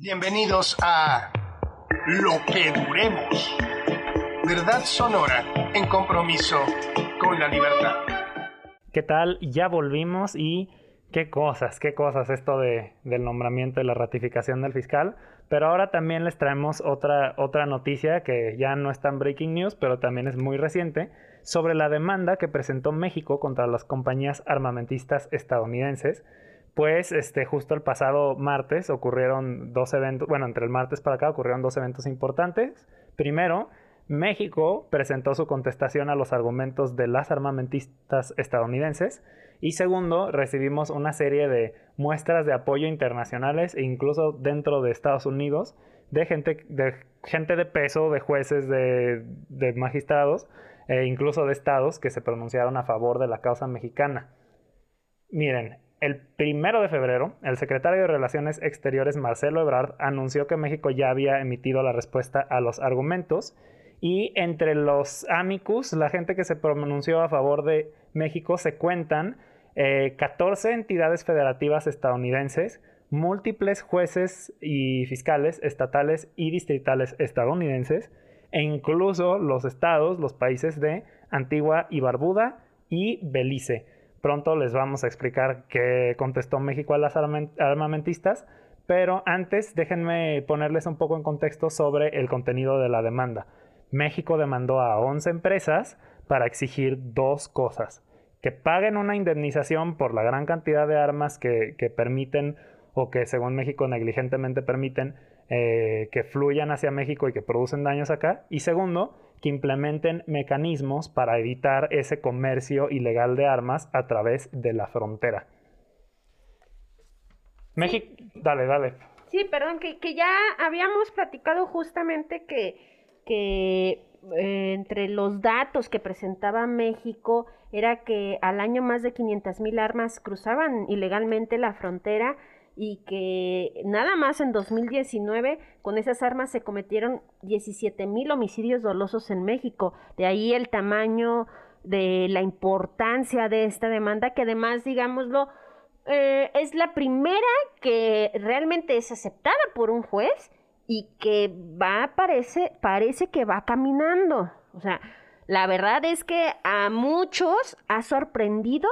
Bienvenidos a Lo que Duremos. Verdad sonora en compromiso con la libertad. ¿Qué tal? Ya volvimos y qué cosas, qué cosas esto de, del nombramiento y la ratificación del fiscal. Pero ahora también les traemos otra, otra noticia que ya no es tan breaking news, pero también es muy reciente, sobre la demanda que presentó México contra las compañías armamentistas estadounidenses. Pues este, justo el pasado martes ocurrieron dos eventos, bueno, entre el martes para acá ocurrieron dos eventos importantes. Primero, México presentó su contestación a los argumentos de las armamentistas estadounidenses. Y segundo, recibimos una serie de muestras de apoyo internacionales e incluso dentro de Estados Unidos de gente de, gente de peso, de jueces, de, de magistrados e incluso de estados que se pronunciaron a favor de la causa mexicana. Miren, el primero de febrero, el secretario de Relaciones Exteriores Marcelo Ebrard anunció que México ya había emitido la respuesta a los argumentos y entre los amicus, la gente que se pronunció a favor de México, se cuentan eh, 14 entidades federativas estadounidenses, múltiples jueces y fiscales estatales y distritales estadounidenses, e incluso los estados, los países de Antigua y Barbuda y Belice. Pronto les vamos a explicar qué contestó México a las armamentistas, pero antes déjenme ponerles un poco en contexto sobre el contenido de la demanda. México demandó a 11 empresas para exigir dos cosas. Que paguen una indemnización por la gran cantidad de armas que, permiten o que según México negligentemente permiten eh, que fluyan hacia México y que producen daños acá. Y segundo, que implementen mecanismos para evitar ese comercio ilegal de armas a través de la frontera. México, dale, dale. Sí, perdón, que, que ya habíamos platicado justamente que, que eh, entre los datos que presentaba México era que al año más de 500 mil armas cruzaban ilegalmente la frontera y que nada más en 2019 con esas armas se cometieron 17 mil homicidios dolosos en México. De ahí el tamaño de la importancia de esta demanda, que además, digámoslo, eh, es la primera que realmente es aceptada por un juez y que va, parece, parece que va caminando. O sea, la verdad es que a muchos ha sorprendido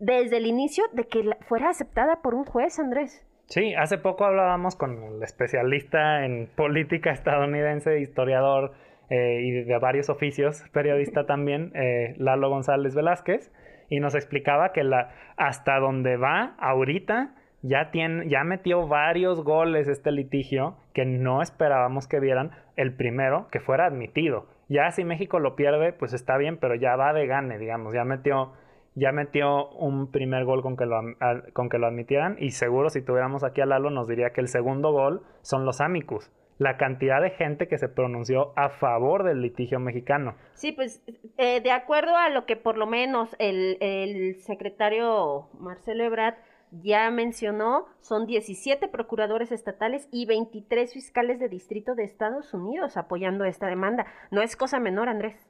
desde el inicio de que fuera aceptada por un juez, Andrés. Sí, hace poco hablábamos con el especialista en política estadounidense, historiador eh, y de varios oficios, periodista también, eh, Lalo González Velázquez, y nos explicaba que la, hasta donde va ahorita ya, tiene, ya metió varios goles este litigio que no esperábamos que vieran. El primero, que fuera admitido. Ya si México lo pierde, pues está bien, pero ya va de gane, digamos. Ya metió ya metió un primer gol con que, lo, con que lo admitieran y seguro si tuviéramos aquí a Lalo nos diría que el segundo gol son los amicus. La cantidad de gente que se pronunció a favor del litigio mexicano. Sí, pues eh, de acuerdo a lo que por lo menos el, secretario Marcelo Ebrard ya mencionó, son 17 procuradores estatales y 23 fiscales de distrito de Estados Unidos apoyando esta demanda. No es cosa menor, Andrés.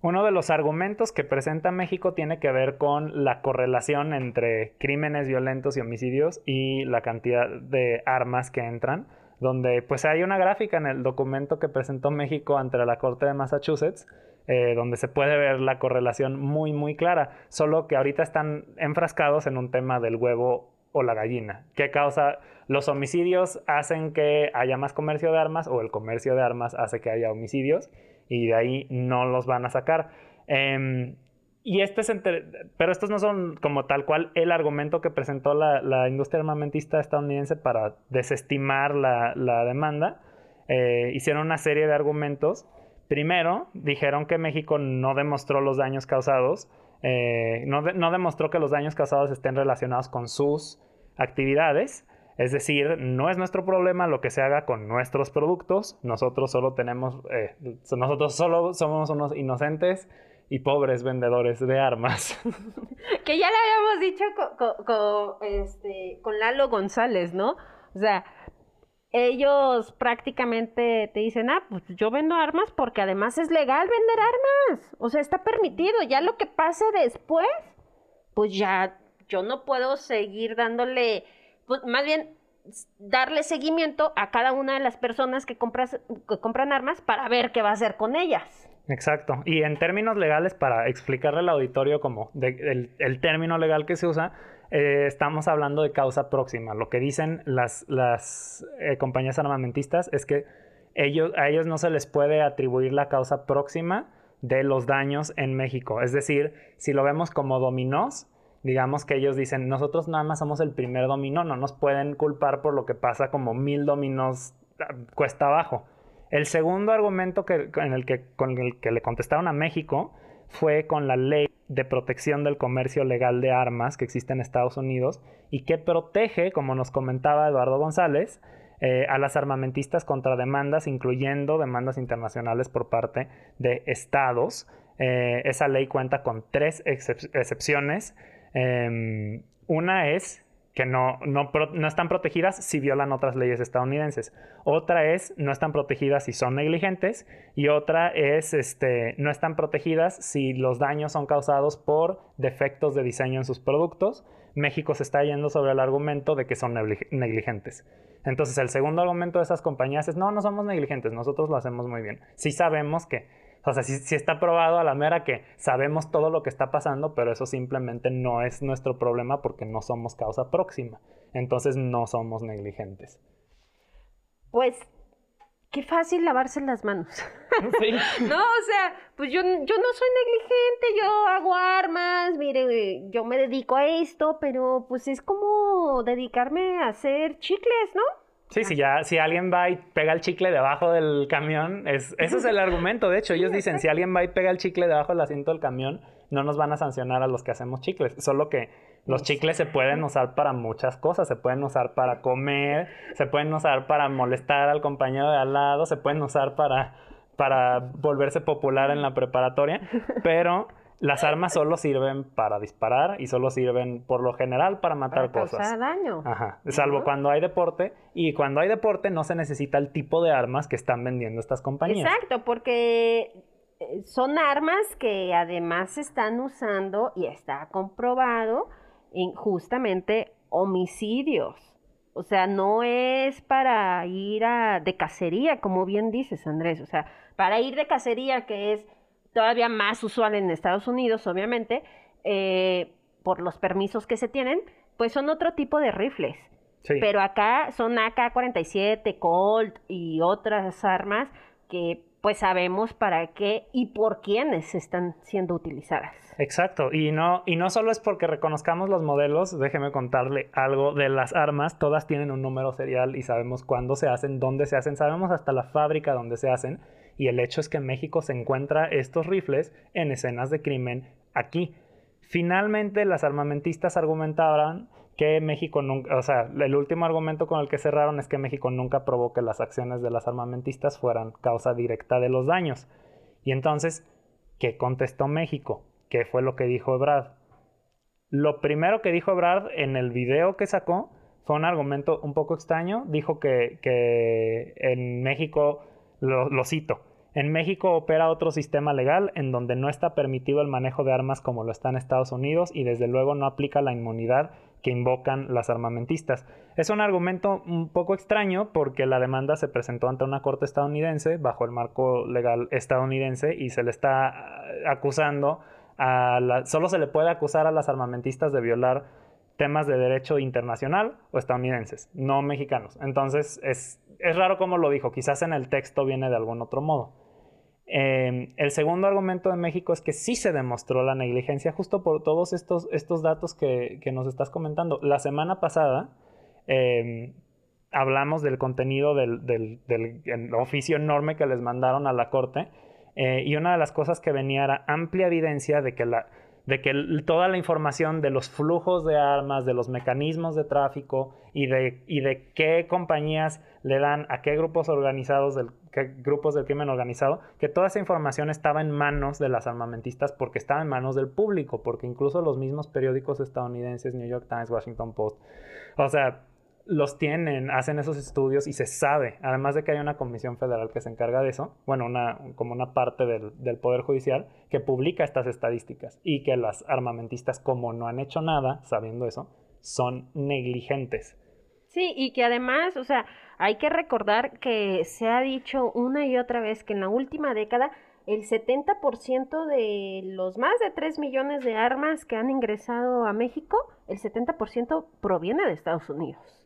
Uno de los argumentos que presenta México tiene que ver con la correlación entre crímenes violentos y homicidios y la cantidad de armas que entran, donde pues hay una gráfica en el documento que presentó México ante la Corte de Massachusetts, eh, donde se puede ver la correlación muy muy clara, solo que ahorita están enfrascados en un tema del huevo o la gallina. ¿Qué causa? Los homicidios hacen que haya más comercio de armas o el comercio de armas hace que haya homicidios y de ahí no los van a sacar. Em, y este es pero estos no son como tal cual el argumento que presentó la, industria armamentista estadounidense para desestimar la, demanda. Eh, hicieron una serie de argumentos. Primero, dijeron que México no demostró los daños causados, eh, no, no demostró que los daños causados estén relacionados con sus actividades. Es decir, no es nuestro problema lo que se haga con nuestros productos. Nosotros solo tenemos, eh, nosotros solo somos unos inocentes y pobres vendedores de armas. que ya le habíamos dicho con, este, con Lalo González, ¿no? O sea, ellos prácticamente te dicen, ah, pues yo vendo armas porque además es legal vender armas. O sea, está permitido. Ya lo que pase después, pues ya yo no puedo seguir dándole pues más bien darle seguimiento a cada una de las personas que, compras, que compran armas para ver qué va a hacer con ellas. Exacto. Y en términos legales, para explicarle al auditorio como el, término legal que se usa, eh, estamos hablando de causa próxima. Lo que dicen las, las eh, compañías armamentistas es que ellos, a ellos no se les puede atribuir la causa próxima de los daños en México. Es decir, si lo vemos como dominós, digamos que ellos dicen, nosotros nada más somos el primer dominó, no nos pueden culpar por lo que pasa como mil dominós ah, cuesta abajo. El segundo argumento que, en el que, con el que le contestaron a México fue con la ley de protección del comercio legal de armas que existe en Estados Unidos y que protege, como nos comentaba Eduardo González, eh, a las armamentistas contra demandas, incluyendo demandas internacionales por parte de estados. Eh, esa ley cuenta con tres excepciones. Em, una es que no, no, están protegidas si violan otras leyes estadounidenses. Otra es no están protegidas si son negligentes. Y otra es este, no están protegidas si los daños son causados por defectos de diseño en sus productos. México se está yendo sobre el argumento de que son negligentes. Entonces el segundo argumento de esas compañías es no, no somos negligentes, nosotros lo hacemos muy bien. Sí sabemos que o sea, sí, está probado a la mera que sabemos todo lo que está pasando, pero eso simplemente no es nuestro problema porque no somos causa próxima. Entonces no somos negligentes. Pues qué fácil lavarse las manos. Sí. no, o sea, pues yo, yo no soy negligente, yo hago armas, mire, yo me dedico a esto, pero pues es como dedicarme a hacer chicles, ¿no? Sí, si ya, si alguien va y pega el chicle debajo del camión, es, ese es el argumento. De hecho, ellos dicen, si alguien va y pega el chicle debajo del asiento del camión, no nos van a sancionar a los que hacemos chicles. Solo que los chicles se pueden usar para muchas cosas. Se pueden usar para comer, se pueden usar para molestar al compañero de al lado, se pueden usar para, para volverse popular en la preparatoria. Pero las armas solo sirven para disparar y solo sirven por lo general para matar para cosas. daño. Ajá. Salvo cuando hay deporte. Y cuando hay deporte no se necesita el tipo de armas que están vendiendo estas compañías. Exacto, porque eh, son armas que además se están usando y está comprobado en justamente homicidios. O sea, no es para ir a, de cacería, como bien dices, Andrés. O sea, para ir de cacería, que es todavía más usual en Estados Unidos, obviamente, eh, por los permisos que se tienen, pues son otro tipo de rifles. Pero acá son AK-47, Colt y otras armas que pues sabemos para qué y por quiénes están siendo utilizadas. Exacto, y no, y no solo es porque reconozcamos los modelos, déjeme contarle algo de las armas, todas tienen un número serial y sabemos cuándo se hacen, dónde se hacen, sabemos hasta la fábrica donde se hacen, y el hecho es que México se encuentra estos rifles en escenas de crimen aquí. Finalmente, las armamentistas argumentaban que México nunca, o sea, el último argumento con el que cerraron es que México nunca probó que las acciones de las armamentistas fueran causa directa de los daños. Y entonces, ¿qué contestó México? ¿Qué fue lo que dijo Ebrard? Lo primero que dijo Ebrard en el video que sacó fue un argumento un poco extraño. Dijo que, que en México, lo cito, en México opera otro sistema legal en donde no está permitido el manejo de armas como lo está en Estados Unidos y desde luego no aplica la inmunidad que invocan las armamentistas. Es un argumento un poco extraño porque la demanda se presentó ante una corte estadounidense bajo el marco legal estadounidense y se le está ah, acusando a la, solo se le puede acusar a las armamentistas de violar temas de derecho internacional o estadounidenses, no mexicanos. Entonces es, es raro como lo dijo, quizás en el texto viene de algún otro modo. Em, el segundo argumento de México es que sí se demostró la negligencia justo por todos estos, estos datos que, nos estás comentando. La semana pasada em, hablamos del contenido del, oficio enorme que les mandaron a la Corte eh, y una de las cosas que venía era amplia evidencia de que la, de que toda la información de los flujos de armas, de los mecanismos de tráfico y de, y de qué compañías le dan a qué grupos organizados, del, grupos del crimen organizado, que toda esa información estaba en manos de las armamentistas porque estaba en manos del público, porque incluso los mismos periódicos estadounidenses, New York Times, Washington Post, o sea, los tienen, hacen esos estudios y se sabe, además de que hay una comisión federal que se encarga de eso, bueno, una, como una parte del, del, Poder Judicial, que publica estas estadísticas y que las armamentistas, como no han hecho nada, sabiendo eso, son negligentes. Sí, y que además, o sea, hay que recordar que se ha dicho una y otra vez que en la última década el 70% de los más de 3 millones de armas que han ingresado a México, el 70% proviene de Estados Unidos.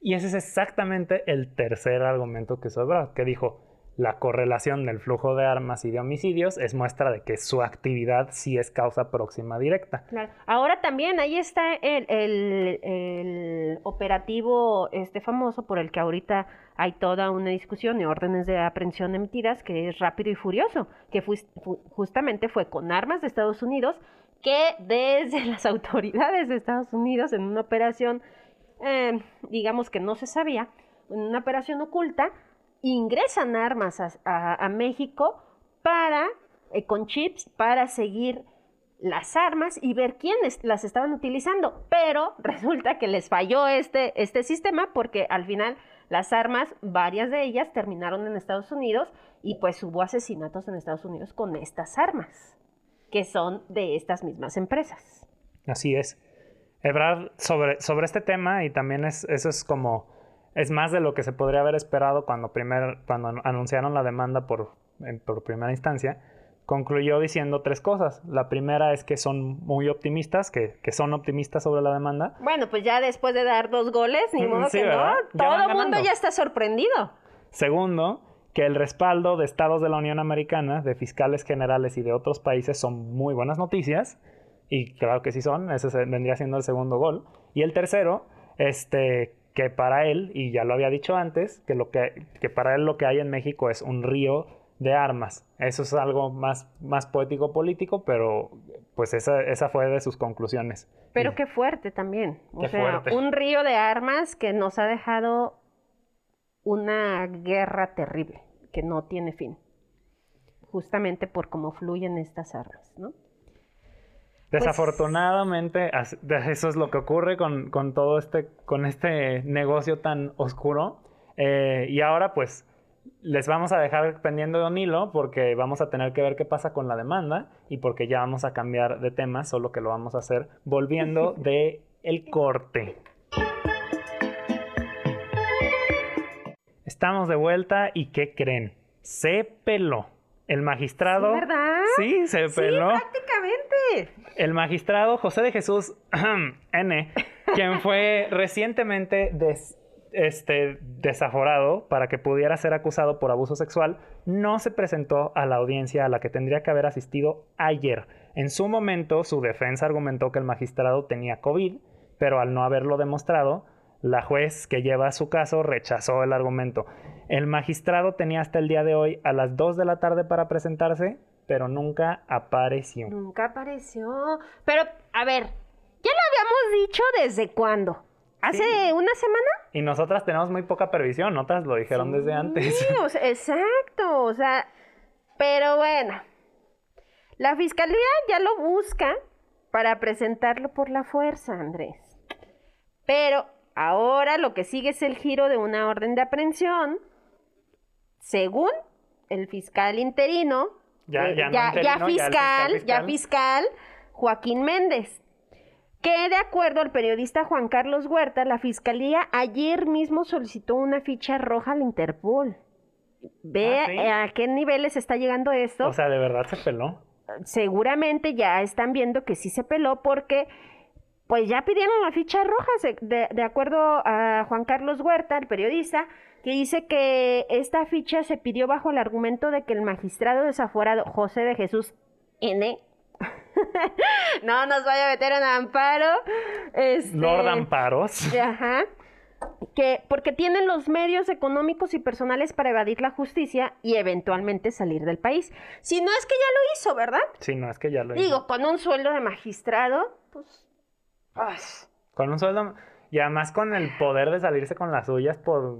Y ese es exactamente el tercer argumento que sobra, que dijo, la correlación del flujo de armas y de homicidios es muestra de que su actividad sí es causa próxima directa. Ahora también ahí está el, el, operativo este famoso por el que ahorita hay toda una discusión y órdenes de aprehensión emitidas que es rápido y furioso, que justamente fue con armas de Estados Unidos que desde las autoridades de Estados Unidos en una operación, eh, digamos que no se sabía, en una operación oculta, ingresan armas a, México para, eh, con chips, para seguir las armas y ver quiénes las estaban utilizando. Pero resulta que les falló este, este sistema porque al final las armas, varias de ellas terminaron en Estados Unidos y pues hubo asesinatos en Estados Unidos con estas armas, que son de estas mismas empresas. Así es. Ebrard, sobre, sobre este tema, y también es, eso es como es más de lo que se podría haber esperado cuando, primer, cuando anunciaron la demanda por, por primera instancia. Concluyó diciendo tres cosas. La primera es que son muy optimistas, que, son optimistas sobre la demanda. Bueno, pues ya después de dar dos goles, ni mm, modo que no. Todo el mundo ya está sorprendido. Segundo, que el respaldo de estados de la Unión Americana, de fiscales generales y de otros países son muy buenas noticias. Y claro que sí son, ese vendría siendo el segundo gol. Y el tercero, este, que para él, y ya lo había dicho antes, que, lo que, que para él lo que hay en México es un río de armas. Eso es algo más, más poético político, pero pues esa, esa fue de sus conclusiones. Pero qué fuerte también. O sea, un río de armas que nos ha dejado una guerra terrible, que no tiene fin. Justamente por cómo fluyen estas armas, ¿no? Pues Desafortunadamente, eso es lo que ocurre con, todo este, con este negocio tan oscuro. Eh, y ahora, pues, les vamos a dejar pendiendo de un hilo porque vamos a tener que ver qué pasa con la demanda y porque ya vamos a cambiar de tema, solo que lo vamos a hacer volviendo de el corte. Estamos de vuelta y ¿qué creen? Se peló. El magistrado. ¿Verdad? Sí, se peló. Sí, prácticamente. El magistrado José de Jesús N, quien fue recientemente este, desaforado para que pudiera ser acusado por abuso sexual, no se presentó a la audiencia a la que tendría que haber asistido ayer. En su momento, su defensa argumentó que el magistrado tenía COVID, pero al no haberlo demostrado, la juez que lleva su caso rechazó el argumento. El magistrado tenía hasta el día de hoy a las 2 de la tarde para presentarse, pero nunca apareció. Nunca apareció. Pero, a ver, ya lo habíamos dicho desde cuándo. ¿Hace una semana? Y nosotras tenemos muy poca previsión, otras lo dijeron desde antes. Sí, exacto, o sea, pero bueno, la fiscalía ya lo busca para presentarlo por la fuerza, Andrés. Pero ahora lo que sigue es el giro de una orden de aprehensión según el fiscal interino, ya, ya, fiscal, ya, fiscal, Joaquín Méndez, que de acuerdo al periodista Juan Carlos Huerta, la fiscalía ayer mismo solicitó una ficha roja al Interpol. Ve ¿Ah, a qué niveles está llegando esto. O sea, de verdad se peló. Seguramente ya están viendo que sí se peló porque pues ya pidieron la ficha roja, de, de acuerdo a Juan Carlos Huerta, el periodista, que dice que esta ficha se pidió bajo el argumento de que el magistrado desaforado José de Jesús N. no nos vaya a meter en amparo. Este, Lord Amparos. Ajá. Que porque tienen los medios económicos y personales para evadir la justicia y eventualmente salir del país. Si no es que ya lo hizo, ¿verdad? Si no es que ya lo hizo. Digo, con un sueldo de magistrado, pues. Con un sueldo. Y además con el poder de salirse con las suyas por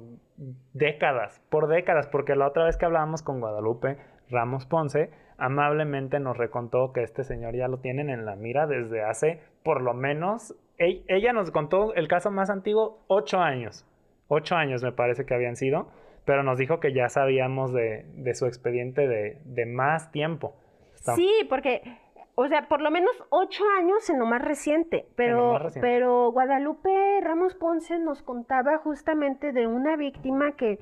décadas, por décadas, porque la otra vez que hablábamos con Guadalupe Ramos Ponce, amablemente nos recontó que este señor ya lo tienen en la mira desde hace por lo menos, ella nos contó el caso más antiguo, ocho años, ocho años me parece que habían sido, pero nos dijo que ya sabíamos de, su expediente de, más tiempo. Sí, porque o sea, por lo menos ocho años en lo más reciente. Pero, pero Guadalupe Ramos Ponce nos contaba justamente de una víctima que,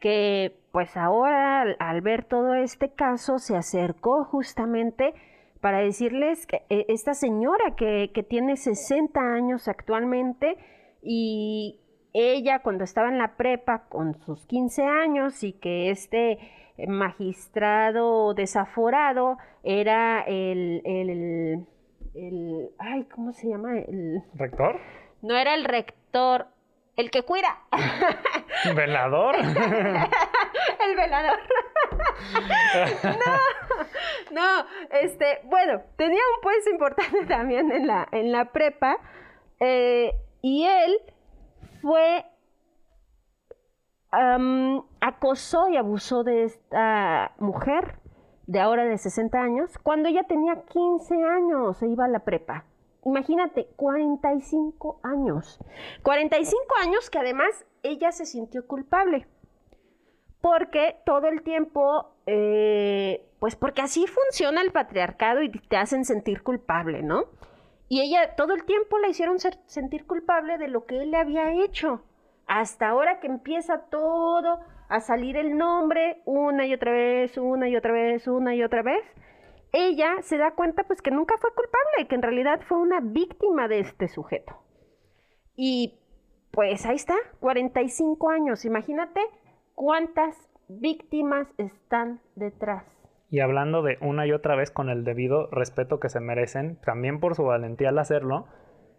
que pues ahora al, ver todo este caso se acercó justamente para decirles que eh, esta señora que, que tiene 60 años actualmente y ella cuando estaba en la prepa con sus 15 años y que este magistrado desaforado era el, el, el, ay, ¿cómo se llama? El rector. No era el rector, el que cuida. ¿Velador? el velador. no, no, este, bueno, tenía un puesto importante también en la, en la prepa. Eh, y él fue acosó y abusó de esta mujer de ahora de 60 años cuando ella tenía 15 años, se iba a la prepa. Imagínate, 45 años. 45 años que además ella se sintió culpable. Porque todo el tiempo, eh, pues porque así funciona el patriarcado y te hacen sentir culpable, ¿no? Y ella todo el tiempo la hicieron sentir culpable de lo que él le había hecho hasta ahora que empieza todo a salir el nombre una y otra vez, una y otra vez, una y otra vez, ella se da cuenta pues que nunca fue culpable, que en realidad fue una víctima de este sujeto. Y pues ahí está, 45 años, imagínate cuántas víctimas están detrás. Y hablando de una y otra vez con el debido respeto que se merecen, también por su valentía al hacerlo,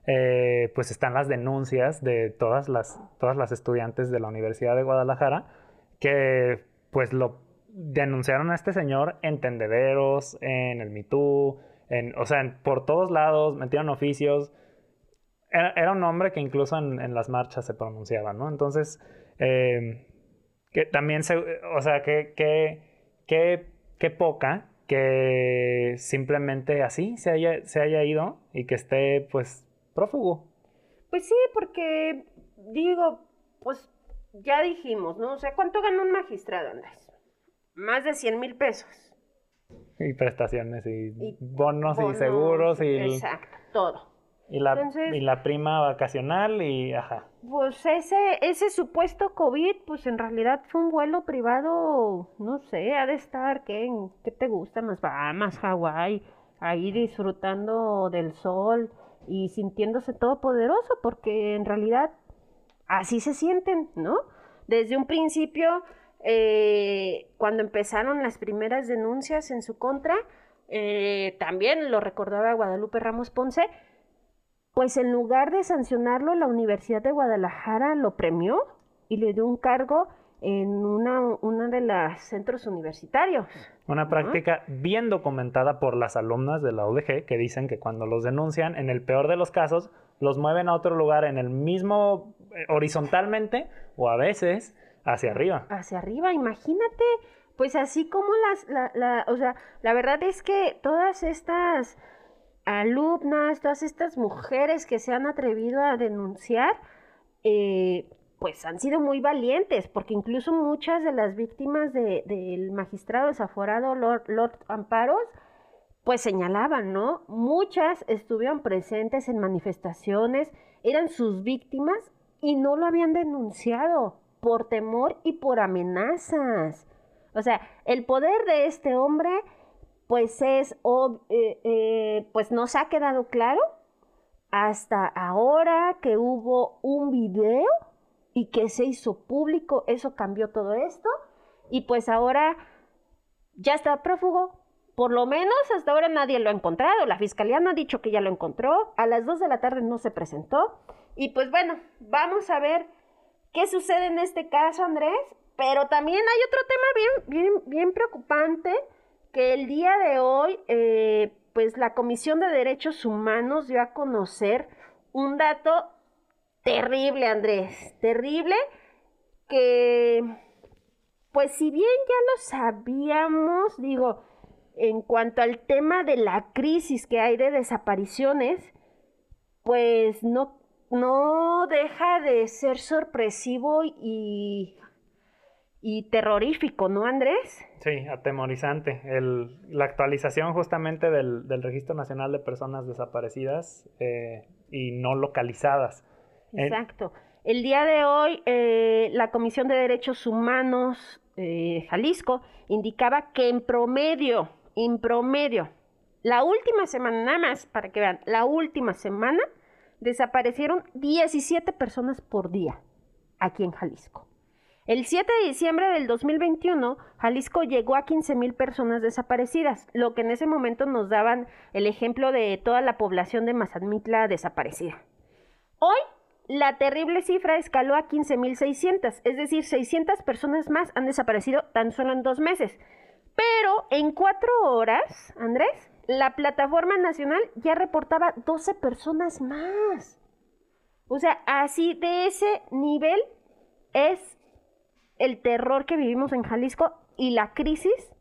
eh, pues están las denuncias de todas las, todas las estudiantes de la Universidad de Guadalajara que pues lo denunciaron a este señor en tendederos, en el MeToo, en, o sea, por todos lados, metieron oficios. Era, un hombre que incluso en, las marchas se pronunciaba, ¿no? Entonces, eh, que también se, o sea, que, que, que poca que simplemente así se haya, se haya ido y que esté pues prófugo. Pues sí, porque digo, pues ya dijimos, ¿no? O sea, ¿cuánto gana un magistrado, Andrés? Más de 100 mil pesos. Y prestaciones y, bonos, y seguros y... Exacto, todo. Y la, y la prima vacacional y ajá. Pues ese, ese supuesto COVID, pues en realidad fue un vuelo privado, no sé, ha de estar, ¿qué, ¿qué te gusta? Más Bahamas, Hawái, ahí disfrutando del sol y sintiéndose todopoderoso, porque en realidad así se sienten, ¿no? Desde un principio, eh, cuando empezaron las primeras denuncias en su contra, eh, también lo recordaba Guadalupe Ramos Ponce, pues en lugar de sancionarlo, la Universidad de Guadalajara lo premió y le dio un cargo en una, una de los centros universitarios. Una práctica bien documentada por las alumnas de la UDG que dicen que cuando los denuncian, en el peor de los casos, los mueven a otro lugar en el mismo, eh, horizontalmente o a veces hacia arriba. Hacia arriba, imagínate, pues así como las, la, la, o sea, la verdad es que todas estas alumnas, todas estas mujeres que se han atrevido a denunciar, eh, pues han sido muy valientes, porque incluso muchas de las víctimas del magistrado desaforado Lord, Lord Amparos, pues señalaban, ¿no? Muchas estuvieron presentes en manifestaciones, eran sus víctimas y no lo habían denunciado por temor y por amenazas. O sea, el poder de este hombre, pues es, eh, eh, pues nos ha quedado claro hasta ahora que hubo un video y que se hizo público, eso cambió todo esto y pues ahora ya está prófugo. Por lo menos hasta ahora nadie lo ha encontrado. La fiscalía no ha dicho que ya lo encontró. A las 2 de la tarde no se presentó. Y pues bueno, vamos a ver qué sucede en este caso, Andrés. Pero también hay otro tema bien, bien, bien preocupante que el día de hoy, eh, pues la Comisión de Derechos Humanos dio a conocer un dato terrible, Andrés, terrible, que pues si bien ya lo sabíamos, digo, en cuanto al tema de la crisis que hay de desapariciones, pues no, no deja de ser sorpresivo y, y terrorífico, ¿no, Andrés? Sí, atemorizante. El, la actualización justamente del, del, Registro Nacional de Personas Desaparecidas eh, y no localizadas. Exacto. El día de hoy, eh, la Comisión de Derechos Humanos eh, Jalisco indicaba que en promedio, en promedio, la última semana, nada más para que vean, la última semana desaparecieron 17 personas por día aquí en Jalisco. El 7 de diciembre del 2021, Jalisco llegó a 15.000 personas desaparecidas, lo que en ese momento nos daban el ejemplo de toda la población de Mazamitla desaparecida. Hoy, la terrible cifra escaló a 15.600, es decir, 600 personas más han desaparecido tan solo en dos meses. Pero en cuatro horas, Andrés, la plataforma nacional ya reportaba 12 personas más. O sea, así de ese nivel es el terror que vivimos en Jalisco y la crisis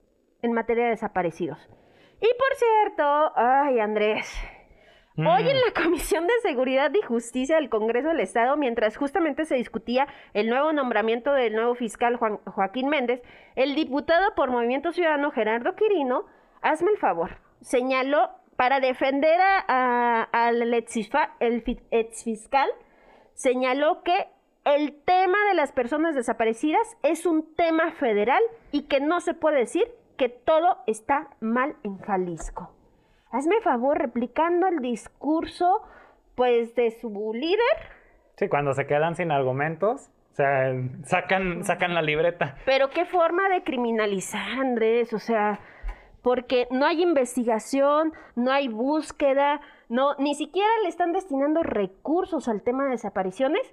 en materia de desaparecidos. Y por cierto, ay Andrés, hoy en mm. la Comisión de Seguridad y Justicia del Congreso del Estado, mientras justamente se discutía el nuevo nombramiento del nuevo fiscal Joaquín Méndez, el diputado por Movimiento Ciudadano Gerardo Quirino, hazme el favor, señaló para defender al ex fiscal, señaló que el tema de las personas desaparecidas es un tema federal y que no se puede decir que todo está mal en Jalisco. Hazme favor, replicando el discurso, pues, de su líder. Sí, cuando se quedan sin argumentos, o sea, sacan, sacan la libreta. Pero qué forma de criminalizar, Andrés, o sea, porque no hay investigación, no hay búsqueda, no, ni siquiera le están destinando recursos al tema de desapariciones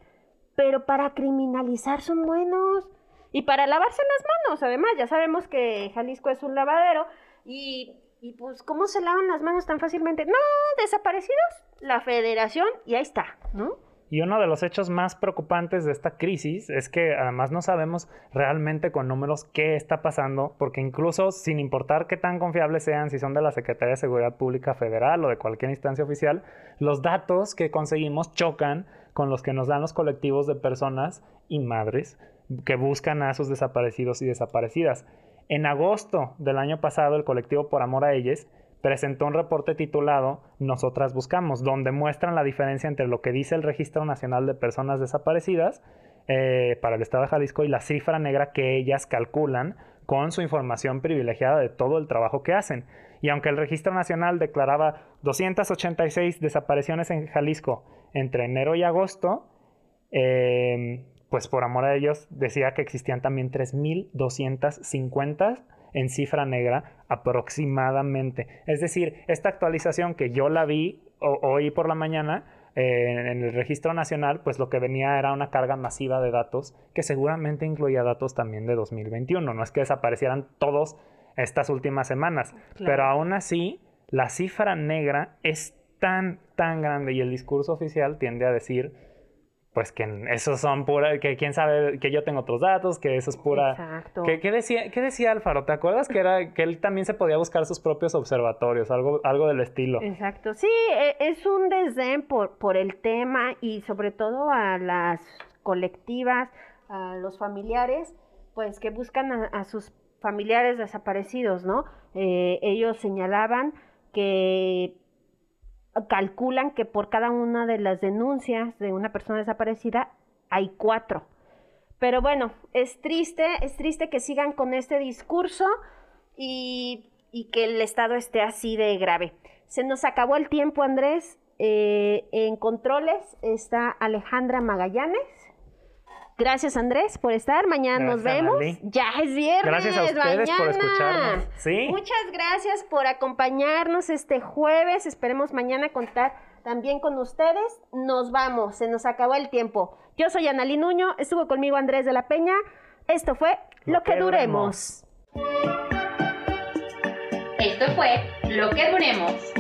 pero para criminalizar son buenos. Y para lavarse las manos, además, ya sabemos que Jalisco es un lavadero. Y, y pues, ¿cómo se lavan las manos tan fácilmente? No, desaparecidos, la federación, y ahí está, ¿no? Y uno de los hechos más preocupantes de esta crisis es que además no sabemos realmente con números qué está pasando, porque incluso sin importar qué tan confiables sean, si son de la Secretaría de Seguridad Pública Federal o de cualquier instancia oficial, los datos que conseguimos chocan con los que nos dan los colectivos de personas y madres que buscan a sus desaparecidos y desaparecidas. En agosto del año pasado, el colectivo Por Amor a Ellas presentó un reporte titulado Nosotras Buscamos, donde muestran la diferencia entre lo que dice el Registro Nacional de Personas Desaparecidas eh, para el Estado de Jalisco y la cifra negra que ellas calculan con su información privilegiada de todo el trabajo que hacen. Y aunque el Registro Nacional declaraba 286 desapariciones en Jalisco entre enero y agosto, eh, pues por amor a ellos decía que existían también 3.250 en cifra negra aproximadamente. Es decir, esta actualización que yo la vi hoy por la mañana eh, en el registro nacional, pues lo que venía era una carga masiva de datos que seguramente incluía datos también de 2021. No es que desaparecieran todos estas últimas semanas. Pero aún así, la cifra negra es tan, tan grande y el discurso oficial tiende a decir, pues que esos son pura, que quién sabe, que yo tengo otros datos, que eso es pura... Exacto. ¿Qué, decía, ¿Qué decía Alfaro? ¿Te acuerdas que era que él también se podía buscar sus propios observatorios, algo, algo del estilo? Exacto, sí, e, es un desdén por, por el tema y sobre todo a las colectivas, a los familiares, pues que buscan a sus familiares desaparecidos, ¿no? Eh, ellos señalaban que calculan que por cada una de las denuncias de una persona desaparecida hay cuatro. Pero bueno, es triste, es triste que sigan con este discurso y, que el Estado esté así de grave. Se nos acabó el tiempo, Andrés. Eh, en controles está Alejandra Magallanes. Gracias Andrés por estar. Mañana nos vemos. Ya es viernes. Gracias a ustedes por escucharnos. ¿Sí? Muchas gracias por acompañarnos este jueves. Esperemos mañana contar también con ustedes. Nos vamos. Se nos acabó el tiempo. Yo soy Analí Nuño. Estuvo conmigo Andrés de la Peña. Esto fue Lo, que, duremos. Esto fue Lo que duremos.